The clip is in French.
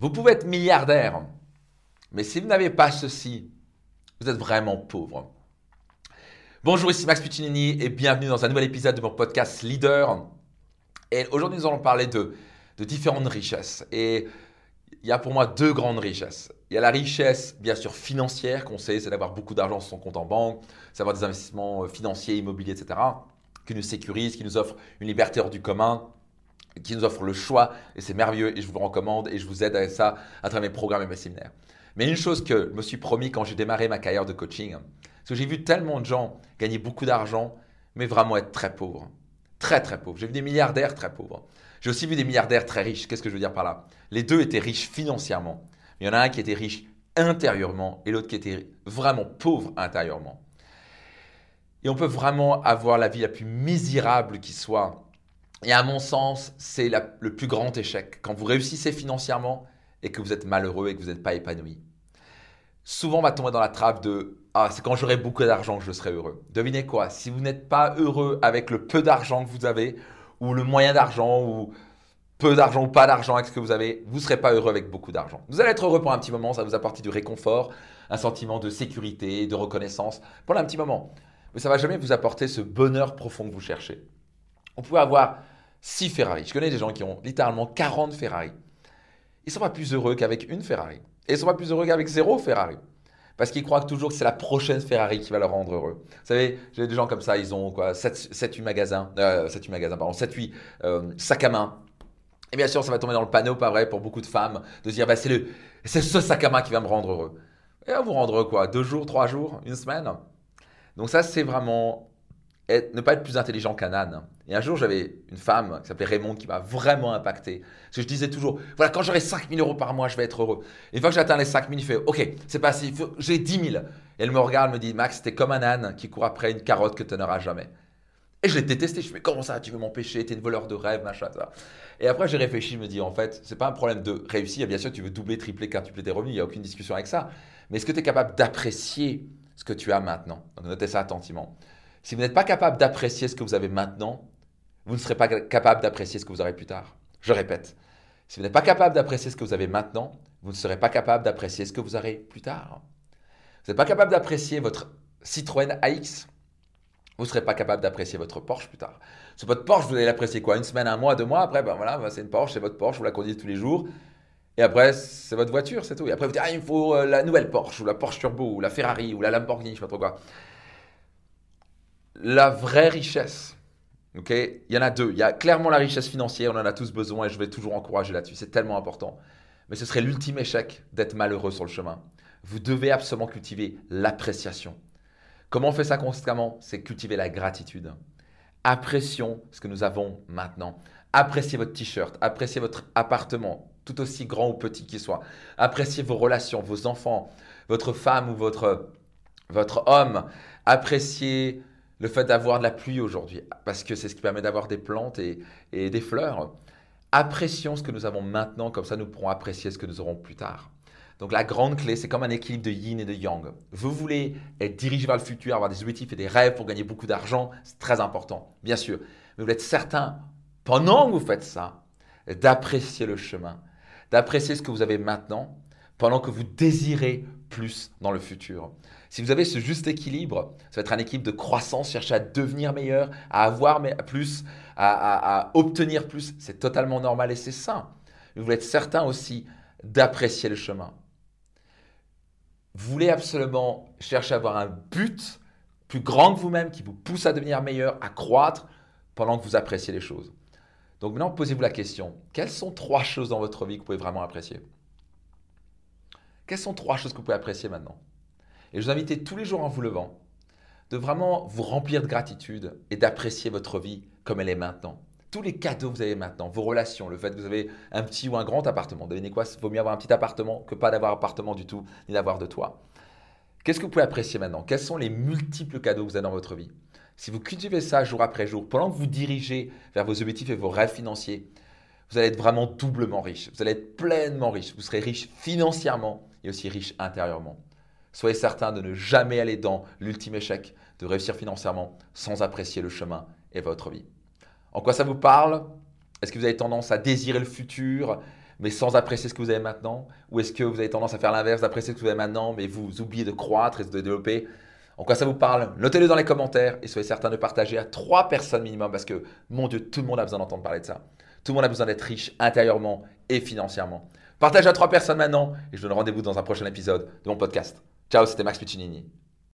Vous pouvez être milliardaire, mais si vous n'avez pas ceci, vous êtes vraiment pauvre. Bonjour, ici Max Puccinini et bienvenue dans un nouvel épisode de mon podcast Leader. Et aujourd'hui, nous allons parler de, différentes richesses. Et il y a pour moi deux grandes richesses. Il y a la richesse, bien sûr, financière, qu'on sait, c'est d'avoir beaucoup d'argent sur son compte en banque, c'est d'avoir des investissements euh, financiers, immobiliers, etc., qui nous sécurisent, qui nous offrent une liberté hors du commun, qui nous offre le choix et c'est merveilleux et je vous recommande et je vous aide à ça à travers mes programmes et mes séminaires. Mais une chose que je me suis promis quand j'ai démarré ma carrière de coaching, c'est que j'ai vu tellement de gens gagner beaucoup d'argent mais vraiment être très pauvres. Très très pauvres. J'ai vu des milliardaires très pauvres. J'ai aussi vu des milliardaires très riches. Qu'est-ce que je veux dire par là? Les deux étaient riches financièrement. Il y en a un qui était riche intérieurement et l'autre qui était vraiment pauvre intérieurement. Et on peut vraiment avoir la vie la plus misérable qui soit et à mon sens, c'est le plus grand échec. Quand vous réussissez financièrement et que vous êtes malheureux et que vous n'êtes pas épanoui. Souvent, on va tomber dans la trappe de Ah, c'est quand j'aurai beaucoup d'argent que je serai heureux. Devinez quoi? Si vous n'êtes pas heureux avec le peu d'argent que vous avez, ou le moyen d'argent, ou peu d'argent ou pas d'argent avec ce que vous avez, vous ne serez pas heureux avec beaucoup d'argent. Vous allez être heureux pour un petit moment, ça vous apporter du réconfort, un sentiment de sécurité, de reconnaissance pour un petit moment. Mais ça ne va jamais vous apporter ce bonheur profond que vous cherchez. On peut avoir 6 Ferrari. Je connais des gens qui ont littéralement 40 Ferrari. Ils ne sont pas plus heureux qu'avec une Ferrari. Et ils ne sont pas plus heureux qu'avec zéro Ferrari. Parce qu'ils croient toujours que c'est la prochaine Ferrari qui va leur rendre heureux. Vous savez, j'ai des gens comme ça, ils ont quoi 7-8 magasins, 7-8 magasins, pardon, 7-8 euh, sacs à main. Et bien sûr, ça va tomber dans le panneau, pas vrai, pour beaucoup de femmes, de dire, bah, c'est, c'est ce sac à main qui va me rendre heureux. Et va vous rendre quoi? Deux jours, trois jours, une semaine? Donc ça, c'est vraiment ne pas être plus intelligent qu'un âne. Et un jour, j'avais une femme qui s'appelait Raymond qui m'a vraiment impacté. Parce que je disais toujours, voilà, quand j'aurai 5 000 euros par mois, je vais être heureux. Et une fois que j'atteins les 5 000, il fait, OK, c'est pas assez, j'ai 10 000. Et elle me regarde, me dit, Max, t'es comme un âne qui court après une carotte que tu n'auras jamais. Et je l'ai détesté. Je me fais, comment ça, tu veux m'empêcher, t'es une voleur de rêve, machin, ça. Et après, j'ai réfléchi, je me dis, en fait, c'est pas un problème de réussir. Bien sûr, tu veux doubler, tripler, quintupler tes revenus, il n'y a aucune discussion avec ça. Mais est-ce que tu es capable d'apprécier ce que tu as maintenant? Notez ça attentivement. Si vous n'êtes pas capable d'apprécier ce que vous avez maintenant, vous ne serez pas capable d'apprécier ce que vous aurez plus tard. Je répète, si vous n'êtes pas capable d'apprécier ce que vous avez maintenant, vous ne serez pas capable d'apprécier ce que vous aurez plus tard. Vous n'êtes pas capable d'apprécier votre Citroën AX, vous ne serez pas capable d'apprécier votre Porsche plus tard. Sur votre Porsche, vous allez l'apprécier quoi Une semaine, un mois, deux mois Après, ben voilà, ben c'est une Porsche, c'est votre Porsche, vous la conduisez tous les jours. Et après, c'est votre voiture, c'est tout. Et après, vous dites, ah, il me faut euh, la nouvelle Porsche, ou la Porsche Turbo, ou la Ferrari, ou la Lamborghini, je ne sais pas trop quoi la vraie richesse, ok? Il y en a deux. Il y a clairement la richesse financière, on en a tous besoin et je vais toujours encourager là-dessus. C'est tellement important. Mais ce serait l'ultime échec d'être malheureux sur le chemin. Vous devez absolument cultiver l'appréciation. Comment on fait ça constamment? C'est cultiver la gratitude. Apprécions ce que nous avons maintenant. Appréciez votre t-shirt, appréciez votre appartement, tout aussi grand ou petit qu'il soit. Appréciez vos relations, vos enfants, votre femme ou votre, votre homme. Appréciez le fait d'avoir de la pluie aujourd'hui, parce que c'est ce qui permet d'avoir des plantes et, des fleurs. Apprécions ce que nous avons maintenant, comme ça nous pourrons apprécier ce que nous aurons plus tard. Donc la grande clé, c'est comme un équilibre de yin et de yang. Vous voulez être dirigé vers le futur, avoir des objectifs et des rêves pour gagner beaucoup d'argent, c'est très important, bien sûr. Mais vous êtes certain, pendant que vous faites ça, d'apprécier le chemin, d'apprécier ce que vous avez maintenant, pendant que vous désirez plus dans le futur. Si vous avez ce juste équilibre, ça va être un équilibre de croissance, chercher à devenir meilleur, à avoir plus, à, obtenir plus. C'est totalement normal et c'est sain. Vous voulez être certain aussi d'apprécier le chemin. Vous voulez absolument chercher à avoir un but plus grand que vous-même qui vous pousse à devenir meilleur, à croître pendant que vous appréciez les choses. Donc maintenant, posez-vous la question, quelles sont trois choses dans votre vie que vous pouvez vraiment apprécier? Quelles sont trois choses que vous pouvez apprécier maintenant? Et je vous invite tous les jours en vous levant de vraiment vous remplir de gratitude et d'apprécier votre vie comme elle est maintenant. Tous les cadeaux que vous avez maintenant, vos relations, le fait que vous avez un petit ou un grand appartement. Devinez quoi? Il vaut mieux avoir un petit appartement que pas d'avoir appartement du tout, ni d'avoir de toi. Qu'est-ce que vous pouvez apprécier maintenant? Quels sont les multiples cadeaux que vous avez dans votre vie? Si vous cultivez ça jour après jour, pendant que vous dirigez vers vos objectifs et vos rêves financiers, vous allez être vraiment doublement riche. Vous allez être pleinement riche. Vous serez riche financièrement et aussi riche intérieurement. Soyez certain de ne jamais aller dans l'ultime échec, de réussir financièrement sans apprécier le chemin et votre vie. En quoi ça vous parle? Est-ce que vous avez tendance à désirer le futur, mais sans apprécier ce que vous avez maintenant? Ou est-ce que vous avez tendance à faire l'inverse, d'apprécier ce que vous avez maintenant, mais vous oubliez de croître et de développer En quoi ça vous parle? Notez-le dans les commentaires et soyez certain de partager à trois personnes minimum parce que, mon Dieu, tout le monde a besoin d'entendre parler de ça. Tout le monde a besoin d'être riche intérieurement et financièrement. Partage à trois personnes maintenant et je vous donne rendez-vous dans un prochain épisode de mon podcast. Ciao, c'était Max Piccinini.